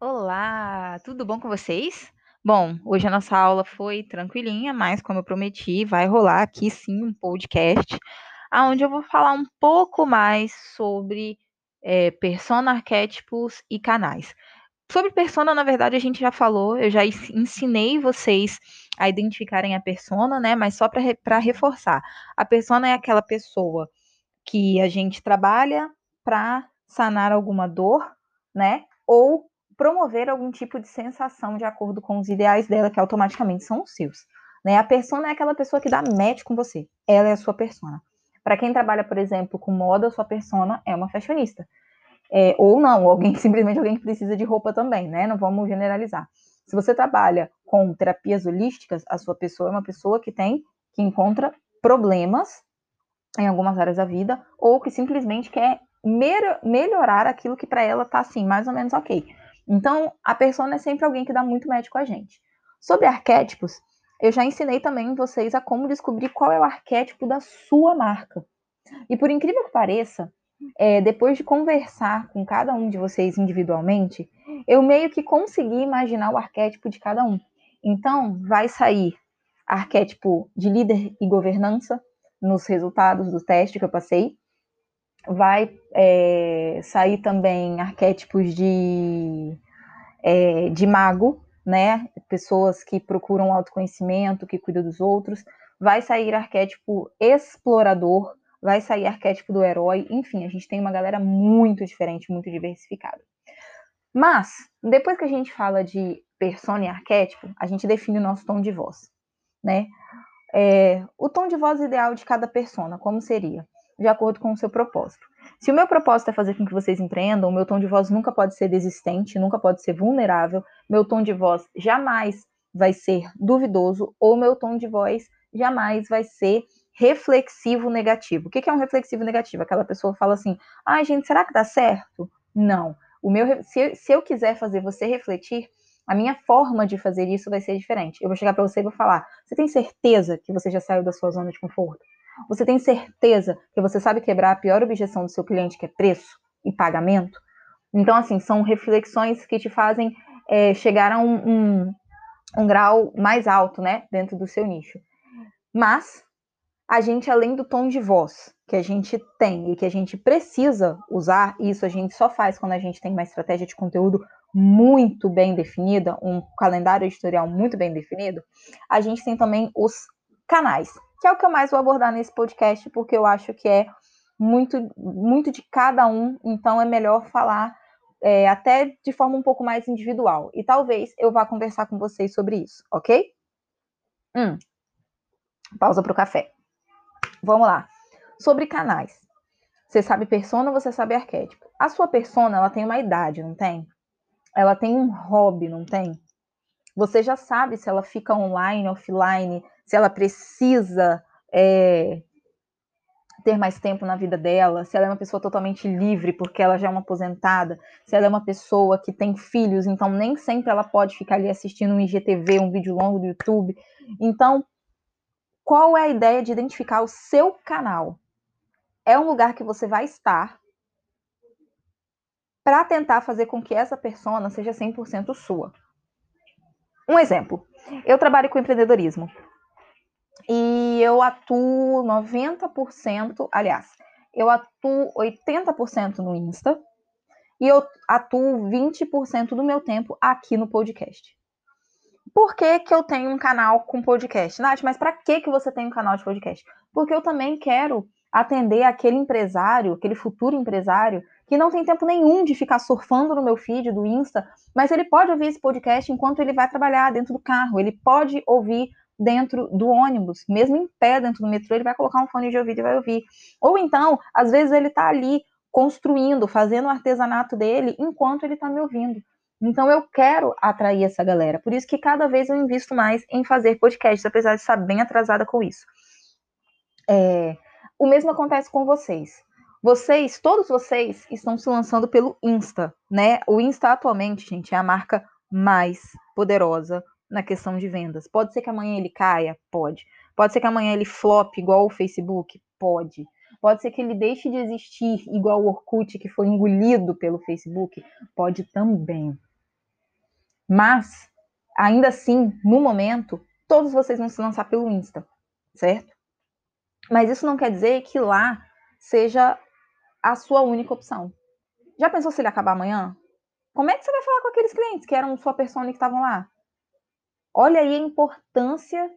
Olá, tudo bom com vocês? Bom, hoje a nossa aula foi tranquilinha, mas como eu prometi, vai rolar aqui sim um podcast, onde eu vou falar um pouco mais sobre é, persona, arquétipos e canais. Sobre persona, na verdade, a gente já falou, eu já ensinei vocês a identificarem a persona, né? Mas só para re reforçar, a persona é aquela pessoa que a gente trabalha para sanar alguma dor, né? Ou promover algum tipo de sensação de acordo com os ideais dela, que automaticamente são os seus. Né? A persona é aquela pessoa que dá match com você. Ela é a sua persona. Para quem trabalha, por exemplo, com moda, sua persona é uma fashionista. É, ou não, alguém simplesmente alguém que precisa de roupa também, né? Não vamos generalizar. Se você trabalha com terapias holísticas, a sua pessoa é uma pessoa que tem, que encontra problemas em algumas áreas da vida, ou que simplesmente quer melhorar aquilo que para ela tá assim, mais ou menos ok. Então, a persona é sempre alguém que dá muito match com a gente. Sobre arquétipos, eu já ensinei também vocês a como descobrir qual é o arquétipo da sua marca. E por incrível que pareça, é, depois de conversar com cada um de vocês individualmente, eu meio que consegui imaginar o arquétipo de cada um. Então, vai sair arquétipo de líder e governança nos resultados do teste que eu passei vai é, sair também arquétipos de, é, de mago, né? Pessoas que procuram autoconhecimento, que cuidam dos outros. Vai sair arquétipo explorador, vai sair arquétipo do herói. Enfim, a gente tem uma galera muito diferente, muito diversificada. Mas, depois que a gente fala de persona e arquétipo, a gente define o nosso tom de voz, né? É, o tom de voz ideal de cada persona, como seria? De acordo com o seu propósito. Se o meu propósito é fazer com que vocês empreendam, o meu tom de voz nunca pode ser desistente, nunca pode ser vulnerável, meu tom de voz jamais vai ser duvidoso, ou meu tom de voz jamais vai ser reflexivo negativo. O que é um reflexivo negativo? Aquela pessoa fala assim: ai, ah, gente, será que dá certo? Não. O meu, se, se eu quiser fazer você refletir, a minha forma de fazer isso vai ser diferente. Eu vou chegar para você e vou falar: você tem certeza que você já saiu da sua zona de conforto? Você tem certeza que você sabe quebrar a pior objeção do seu cliente, que é preço e pagamento? Então, assim, são reflexões que te fazem é, chegar a um, um, um grau mais alto, né, dentro do seu nicho. Mas a gente, além do tom de voz que a gente tem e que a gente precisa usar, isso a gente só faz quando a gente tem uma estratégia de conteúdo muito bem definida, um calendário editorial muito bem definido, a gente tem também os canais que é o que eu mais vou abordar nesse podcast, porque eu acho que é muito, muito de cada um, então é melhor falar é, até de forma um pouco mais individual. E talvez eu vá conversar com vocês sobre isso, ok? Hum. Pausa para o café. Vamos lá. Sobre canais. Você sabe persona, você sabe arquétipo. A sua persona, ela tem uma idade, não tem? Ela tem um hobby, não tem? Você já sabe se ela fica online, offline, se ela precisa é, ter mais tempo na vida dela, se ela é uma pessoa totalmente livre porque ela já é uma aposentada, se ela é uma pessoa que tem filhos, então nem sempre ela pode ficar ali assistindo um IGTV, um vídeo longo do YouTube. Então, qual é a ideia de identificar o seu canal? É um lugar que você vai estar para tentar fazer com que essa persona seja 100% sua. Um exemplo, eu trabalho com empreendedorismo e eu atuo 90%, aliás, eu atuo 80% no Insta e eu atuo 20% do meu tempo aqui no podcast. Por que, que eu tenho um canal com podcast? Nath, mas para que, que você tem um canal de podcast? Porque eu também quero atender aquele empresário, aquele futuro empresário, que não tem tempo nenhum de ficar surfando no meu feed do Insta, mas ele pode ouvir esse podcast enquanto ele vai trabalhar dentro do carro, ele pode ouvir dentro do ônibus, mesmo em pé dentro do metrô, ele vai colocar um fone de ouvido e vai ouvir. Ou então, às vezes ele está ali construindo, fazendo o artesanato dele enquanto ele está me ouvindo. Então eu quero atrair essa galera. Por isso que cada vez eu invisto mais em fazer podcasts, apesar de estar bem atrasada com isso. É, o mesmo acontece com vocês. Vocês, todos vocês, estão se lançando pelo Insta, né? O Insta atualmente, gente, é a marca mais poderosa na questão de vendas. Pode ser que amanhã ele caia? Pode. Pode ser que amanhã ele flop igual o Facebook? Pode. Pode ser que ele deixe de existir igual o Orkut, que foi engolido pelo Facebook? Pode também. Mas, ainda assim, no momento, todos vocês vão se lançar pelo Insta, certo? Mas isso não quer dizer que lá seja a sua única opção. Já pensou se ele acabar amanhã? Como é que você vai falar com aqueles clientes que eram sua persona que estavam lá? Olha aí a importância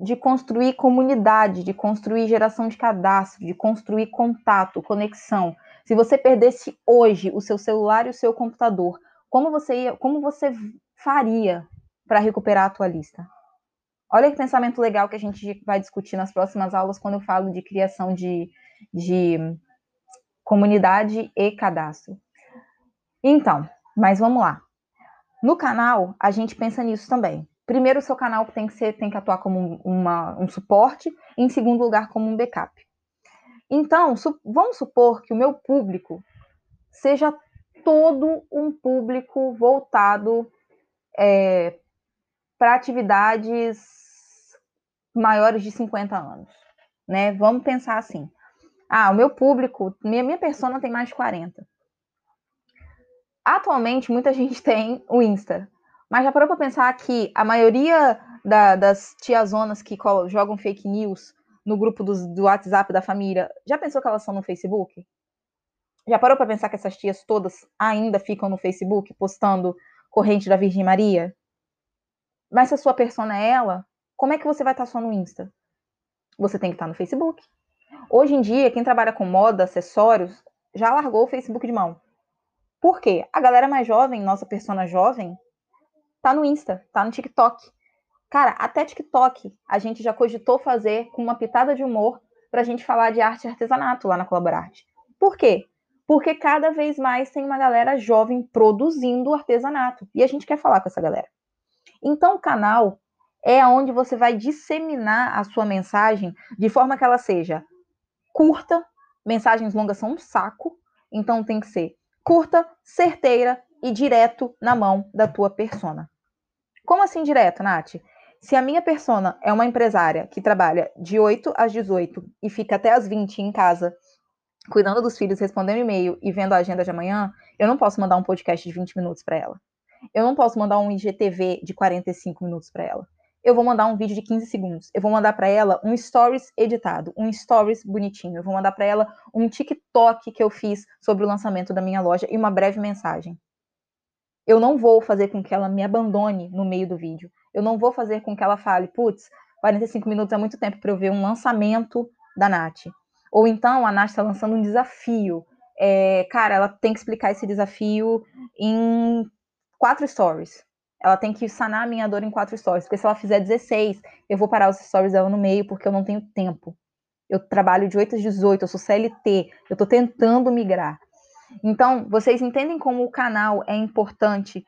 de construir comunidade, de construir geração de cadastro, de construir contato, conexão. Se você perdesse hoje o seu celular e o seu computador, como você ia, como você faria para recuperar a tua lista? Olha que pensamento legal que a gente vai discutir nas próximas aulas quando eu falo de criação de, de comunidade e cadastro. Então, mas vamos lá. No canal, a gente pensa nisso também. Primeiro, o seu canal tem que, ser, tem que atuar como uma, um suporte, em segundo lugar, como um backup. Então, su vamos supor que o meu público seja todo um público voltado é, para atividades maiores de 50 anos. Né? Vamos pensar assim. Ah, o meu público, minha, minha persona tem mais de 40. Atualmente, muita gente tem o Insta. Mas já parou para pensar que a maioria da, das tiazonas que jogam fake news no grupo do, do WhatsApp da família, já pensou que elas são no Facebook? Já parou para pensar que essas tias todas ainda ficam no Facebook postando corrente da Virgem Maria? Mas se a sua persona é ela, como é que você vai estar só no Insta? Você tem que estar no Facebook. Hoje em dia, quem trabalha com moda, acessórios, já largou o Facebook de mão. Por quê? A galera mais jovem, nossa persona jovem, tá no Insta, tá no TikTok. Cara, até TikTok a gente já cogitou fazer com uma pitada de humor pra gente falar de arte e artesanato lá na Colaborarte. Por quê? Porque cada vez mais tem uma galera jovem produzindo artesanato. E a gente quer falar com essa galera. Então, o canal é onde você vai disseminar a sua mensagem de forma que ela seja curta, mensagens longas são um saco, então tem que ser curta, certeira e direto na mão da tua persona. Como assim direto, Nath? Se a minha persona é uma empresária que trabalha de 8 às 18 e fica até às 20 em casa, cuidando dos filhos, respondendo e-mail e vendo a agenda de amanhã, eu não posso mandar um podcast de 20 minutos para ela. Eu não posso mandar um IGTV de 45 minutos para ela eu vou mandar um vídeo de 15 segundos. Eu vou mandar para ela um stories editado, um stories bonitinho. Eu vou mandar para ela um TikTok que eu fiz sobre o lançamento da minha loja e uma breve mensagem. Eu não vou fazer com que ela me abandone no meio do vídeo. Eu não vou fazer com que ela fale, putz, 45 minutos é muito tempo para eu ver um lançamento da Nath. Ou então a Nath está lançando um desafio. É, cara, ela tem que explicar esse desafio em quatro stories ela tem que sanar a minha dor em quatro stories. Porque se ela fizer 16, eu vou parar os stories dela no meio porque eu não tenho tempo. Eu trabalho de 8 às 18, eu sou CLT, eu tô tentando migrar. Então, vocês entendem como o canal é importante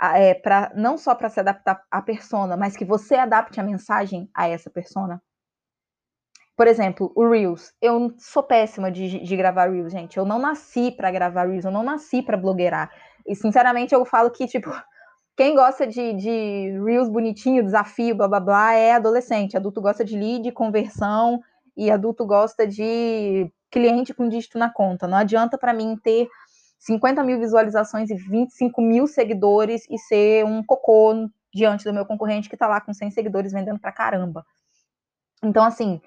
é, para não só para se adaptar à persona, mas que você adapte a mensagem a essa persona? Por exemplo, o Reels. Eu sou péssima de, de gravar Reels, gente. Eu não nasci para gravar Reels, eu não nasci para blogueirar. E, sinceramente, eu falo que, tipo, quem gosta de, de Reels bonitinho, desafio, blá blá blá, é adolescente. Adulto gosta de lead, conversão, e adulto gosta de cliente com dígito na conta. Não adianta para mim ter 50 mil visualizações e 25 mil seguidores e ser um cocô diante do meu concorrente que está lá com 100 seguidores vendendo para caramba. Então, assim,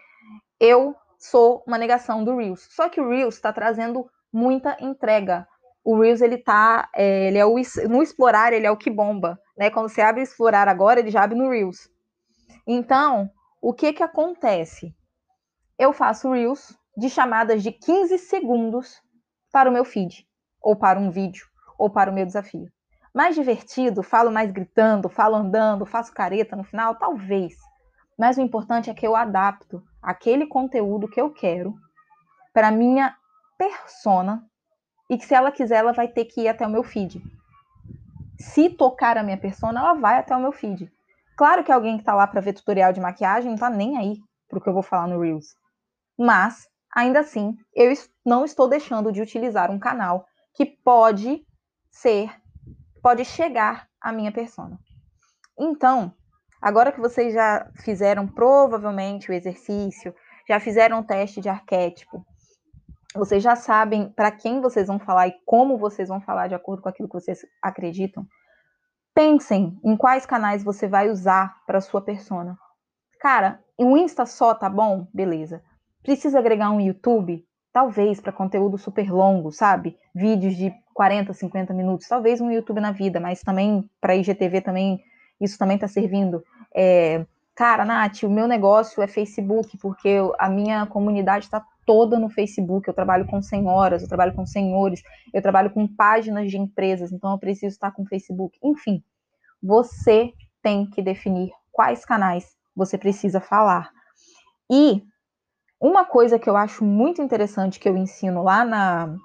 eu sou uma negação do Reels. Só que o Reels está trazendo muita entrega o Reels ele tá, é, ele é o no explorar, ele é o que bomba, né? Quando você abre explorar agora, ele já abre no Reels. Então, o que que acontece? Eu faço Reels de chamadas de 15 segundos para o meu feed, ou para um vídeo, ou para o meu desafio. Mais divertido, falo mais gritando, falo andando, faço careta no final, talvez. Mas o importante é que eu adapto aquele conteúdo que eu quero para minha persona e que se ela quiser, ela vai ter que ir até o meu feed. Se tocar a minha persona, ela vai até o meu feed. Claro que alguém que está lá para ver tutorial de maquiagem não tá nem aí pro que eu vou falar no Reels. Mas, ainda assim, eu não estou deixando de utilizar um canal que pode ser, pode chegar à minha persona. Então, agora que vocês já fizeram provavelmente o exercício, já fizeram o teste de arquétipo, vocês já sabem para quem vocês vão falar e como vocês vão falar de acordo com aquilo que vocês acreditam. Pensem em quais canais você vai usar para sua persona. Cara, o Insta só tá bom? Beleza. Precisa agregar um YouTube? Talvez para conteúdo super longo, sabe? Vídeos de 40, 50 minutos. Talvez um YouTube na vida, mas também para IGTV também isso também está servindo. É, cara, Nath, o meu negócio é Facebook, porque a minha comunidade está toda no Facebook. Eu trabalho com senhoras, eu trabalho com senhores, eu trabalho com páginas de empresas, então eu preciso estar com Facebook. Enfim, você tem que definir quais canais você precisa falar. E uma coisa que eu acho muito interessante que eu ensino lá na,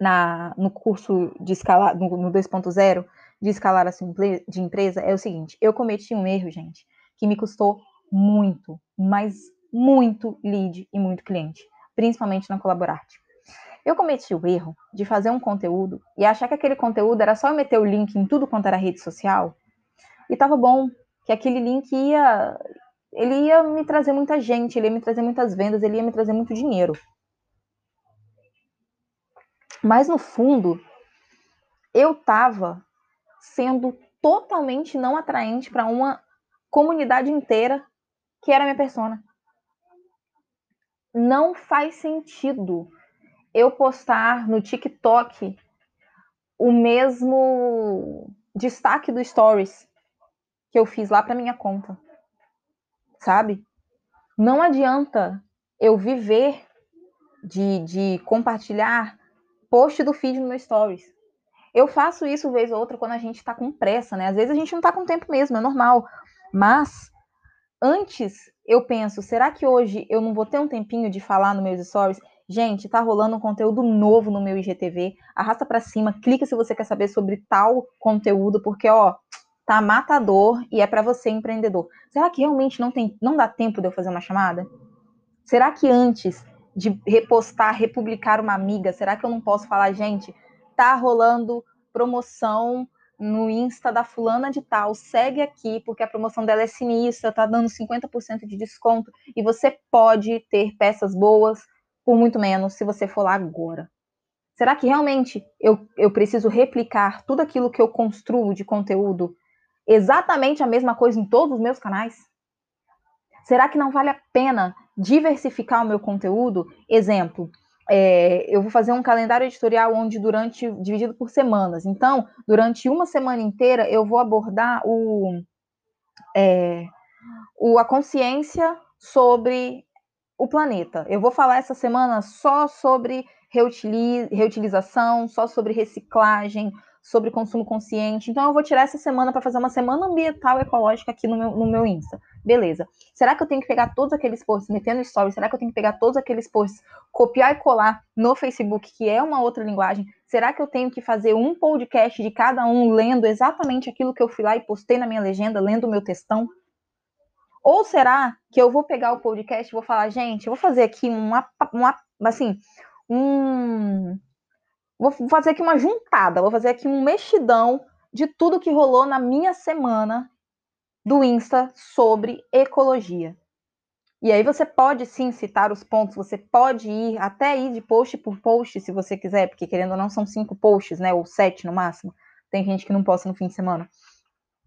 na no curso de escalar no, no 2.0 de escalar a sua de empresa é o seguinte: eu cometi um erro, gente, que me custou muito, mas muito lead e muito cliente, principalmente na Colaborarte. Eu cometi o erro de fazer um conteúdo e achar que aquele conteúdo era só meter o link em tudo quanto era rede social e tava bom, que aquele link ia ele ia me trazer muita gente, ele ia me trazer muitas vendas, ele ia me trazer muito dinheiro. Mas no fundo, eu tava sendo totalmente não atraente para uma comunidade inteira que era minha persona. Não faz sentido eu postar no TikTok o mesmo destaque do Stories que eu fiz lá para minha conta. Sabe? Não adianta eu viver de, de compartilhar post do feed no meu Stories. Eu faço isso vez ou outra quando a gente tá com pressa, né? Às vezes a gente não tá com tempo mesmo, é normal. Mas antes eu penso, será que hoje eu não vou ter um tempinho de falar no meus stories? Gente, tá rolando um conteúdo novo no meu IGTV. Arrasta para cima, clica se você quer saber sobre tal conteúdo, porque ó, tá matador e é para você empreendedor. Será que realmente não tem, não dá tempo de eu fazer uma chamada? Será que antes de repostar, republicar uma amiga, será que eu não posso falar, gente, tá rolando promoção no Insta da fulana de tal, segue aqui, porque a promoção dela é sinistra, tá dando 50% de desconto e você pode ter peças boas por muito menos se você for lá agora. Será que realmente eu, eu preciso replicar tudo aquilo que eu construo de conteúdo exatamente a mesma coisa em todos os meus canais? Será que não vale a pena diversificar o meu conteúdo? Exemplo, é, eu vou fazer um calendário editorial onde durante dividido por semanas. Então, durante uma semana inteira eu vou abordar o, é, o a consciência sobre o planeta. Eu vou falar essa semana só sobre reutilização, só sobre reciclagem, sobre consumo consciente. Então, eu vou tirar essa semana para fazer uma semana ambiental ecológica aqui no meu, no meu Insta. Beleza. Será que eu tenho que pegar todos aqueles posts, metendo stories? Será que eu tenho que pegar todos aqueles posts, copiar e colar no Facebook, que é uma outra linguagem? Será que eu tenho que fazer um podcast de cada um lendo exatamente aquilo que eu fui lá e postei na minha legenda, lendo o meu textão? Ou será que eu vou pegar o podcast e vou falar, gente, eu vou fazer aqui uma, uma assim, um Vou fazer aqui uma juntada, vou fazer aqui um mexidão de tudo que rolou na minha semana do Insta sobre ecologia. E aí você pode sim citar os pontos, você pode ir até ir de post por post, se você quiser, porque querendo ou não são cinco posts, né, ou sete no máximo. Tem gente que não posta no fim de semana.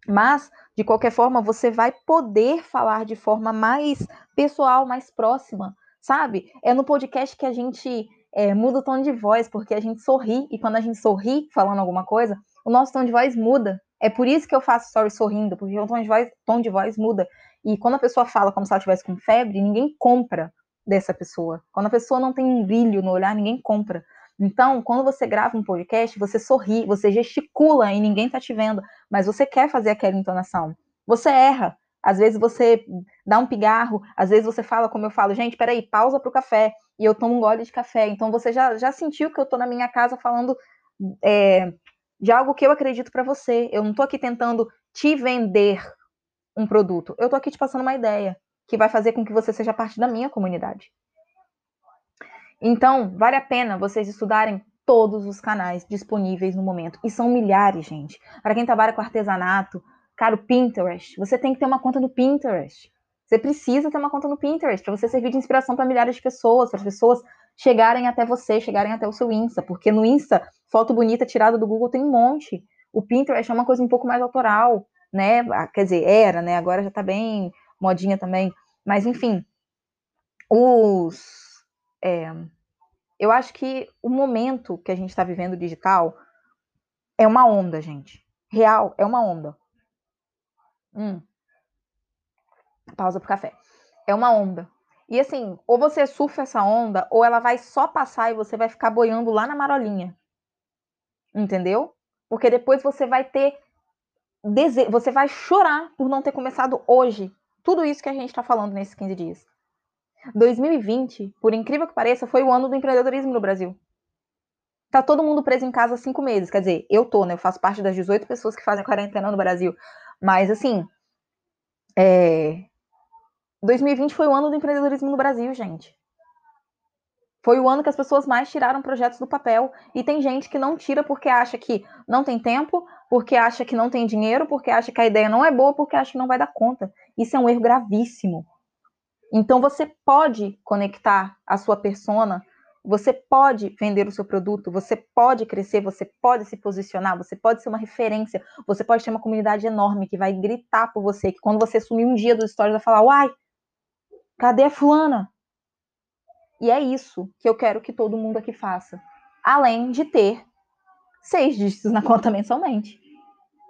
Mas, de qualquer forma, você vai poder falar de forma mais pessoal, mais próxima, sabe? É no podcast que a gente é, muda o tom de voz, porque a gente sorri, e quando a gente sorri falando alguma coisa, o nosso tom de voz muda. É por isso que eu faço story sorrindo, porque o tom de voz, tom de voz muda. E quando a pessoa fala como se ela estivesse com febre, ninguém compra dessa pessoa. Quando a pessoa não tem um brilho no olhar, ninguém compra. Então, quando você grava um podcast, você sorri, você gesticula e ninguém tá te vendo, mas você quer fazer aquela entonação. Você erra. Às vezes você dá um pigarro, às vezes você fala como eu falo, gente, peraí, pausa pro café, e eu tomo um gole de café. Então você já, já sentiu que eu tô na minha casa falando é, de algo que eu acredito para você. Eu não tô aqui tentando te vender um produto, eu tô aqui te passando uma ideia que vai fazer com que você seja parte da minha comunidade. Então, vale a pena vocês estudarem todos os canais disponíveis no momento. E são milhares, gente. Para quem trabalha com artesanato, Cara, o Pinterest. Você tem que ter uma conta no Pinterest. Você precisa ter uma conta no Pinterest para você servir de inspiração para milhares de pessoas, para as pessoas chegarem até você, chegarem até o seu Insta, porque no Insta, foto bonita tirada do Google tem um monte. O Pinterest é uma coisa um pouco mais autoral, né? Ah, quer dizer, era, né? Agora já tá bem modinha também. Mas, enfim, os. É, eu acho que o momento que a gente está vivendo digital é uma onda, gente. Real, é uma onda. Hum. Pausa pro café. É uma onda. E assim, ou você surfa essa onda, ou ela vai só passar e você vai ficar boiando lá na marolinha. Entendeu? Porque depois você vai ter dese... você vai chorar por não ter começado hoje. Tudo isso que a gente está falando nesses 15 dias. 2020, por incrível que pareça, foi o ano do empreendedorismo no Brasil. Tá todo mundo preso em casa há cinco meses. Quer dizer, eu tô, né? Eu faço parte das 18 pessoas que fazem quarentena no Brasil. Mas, assim, é... 2020 foi o ano do empreendedorismo no Brasil, gente. Foi o ano que as pessoas mais tiraram projetos do papel. E tem gente que não tira porque acha que não tem tempo, porque acha que não tem dinheiro, porque acha que a ideia não é boa, porque acha que não vai dar conta. Isso é um erro gravíssimo. Então você pode conectar a sua persona, você pode vender o seu produto, você pode crescer, você pode se posicionar, você pode ser uma referência, você pode ter uma comunidade enorme que vai gritar por você, que quando você sumir um dia dos stories vai falar: "Uai, Cadê a fulana? E é isso que eu quero que todo mundo aqui faça. Além de ter seis dígitos na conta mensalmente.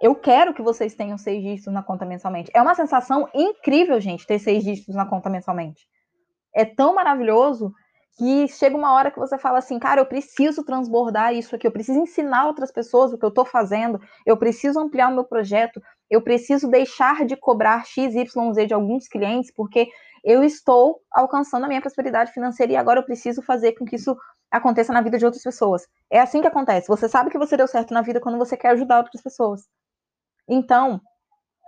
Eu quero que vocês tenham seis dígitos na conta mensalmente. É uma sensação incrível, gente, ter seis dígitos na conta mensalmente. É tão maravilhoso que chega uma hora que você fala assim, cara, eu preciso transbordar isso aqui, eu preciso ensinar outras pessoas o que eu estou fazendo, eu preciso ampliar o meu projeto, eu preciso deixar de cobrar X, Y, Z de alguns clientes, porque eu estou alcançando a minha prosperidade financeira e agora eu preciso fazer com que isso aconteça na vida de outras pessoas. É assim que acontece. Você sabe que você deu certo na vida quando você quer ajudar outras pessoas. Então,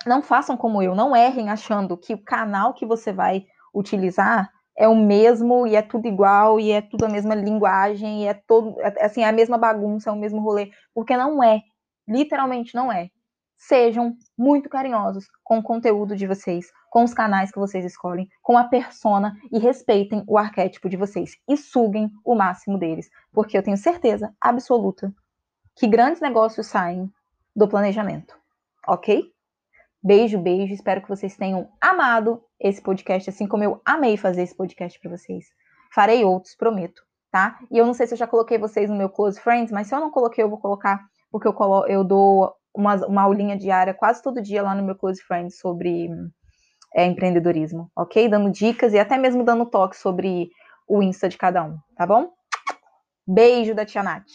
não façam como eu, não errem achando que o canal que você vai utilizar é o mesmo e é tudo igual e é tudo a mesma linguagem e é todo é, assim é a mesma bagunça, é o mesmo rolê, porque não é. Literalmente não é sejam muito carinhosos com o conteúdo de vocês, com os canais que vocês escolhem, com a persona e respeitem o arquétipo de vocês e suguem o máximo deles, porque eu tenho certeza absoluta que grandes negócios saem do planejamento, ok? Beijo, beijo. Espero que vocês tenham amado esse podcast, assim como eu amei fazer esse podcast para vocês. Farei outros, prometo, tá? E eu não sei se eu já coloquei vocês no meu Close Friends, mas se eu não coloquei, eu vou colocar, porque eu, colo eu dou uma, uma aulinha diária quase todo dia lá no meu Close Friends sobre é, empreendedorismo, ok? Dando dicas e até mesmo dando toque sobre o Insta de cada um, tá bom? Beijo da Tia Nath.